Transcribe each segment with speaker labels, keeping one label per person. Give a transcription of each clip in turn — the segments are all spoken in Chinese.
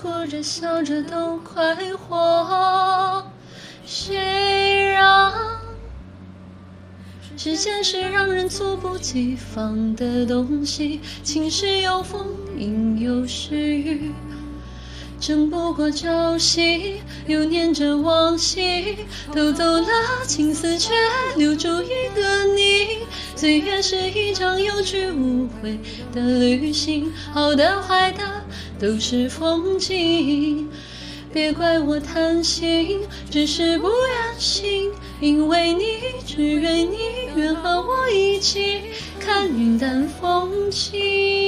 Speaker 1: 哭着笑着都快活，谁让时间是让人猝不及防的东西？晴时有风，阴有时雨，争不过朝夕，又念着往昔。都走了，青丝却留住一个你。岁月是一场有去无回的旅行，好的坏的。都是风景，别怪我贪心，只是不愿醒。因为你，只愿你愿和我一起看云淡风轻。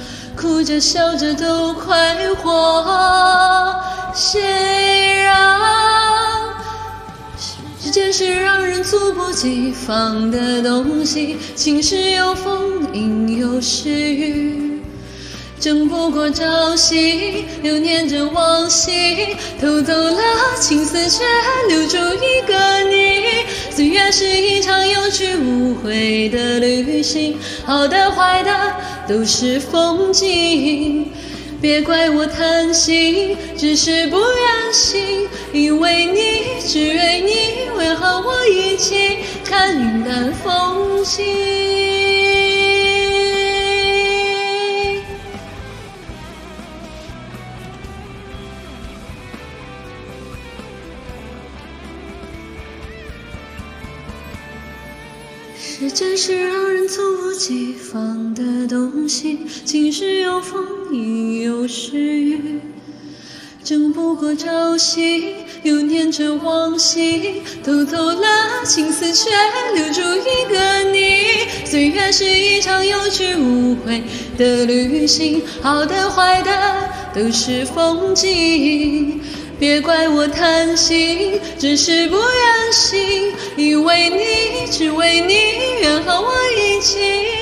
Speaker 1: 哭着笑着都快活，谁让时间是让人猝不及防的东西？晴时有风，阴有时雨，争不过朝夕，又念着往昔。偷走了青丝，却留住一个你。岁月是一场有去无回的旅行，好的坏的。都是风景，别怪我贪心，只是不愿醒。因为你，只愿你，为和我一起看云淡风轻。时间是让人猝不及防的东西，晴时有风，阴有时雨，争不过朝夕，又念着往昔。偷走了青丝，却留住一个你。岁月是一场有去无回的旅行，好的坏的都是风景。别怪我贪心，只是不愿醒。因为你，只为你，愿和我一起。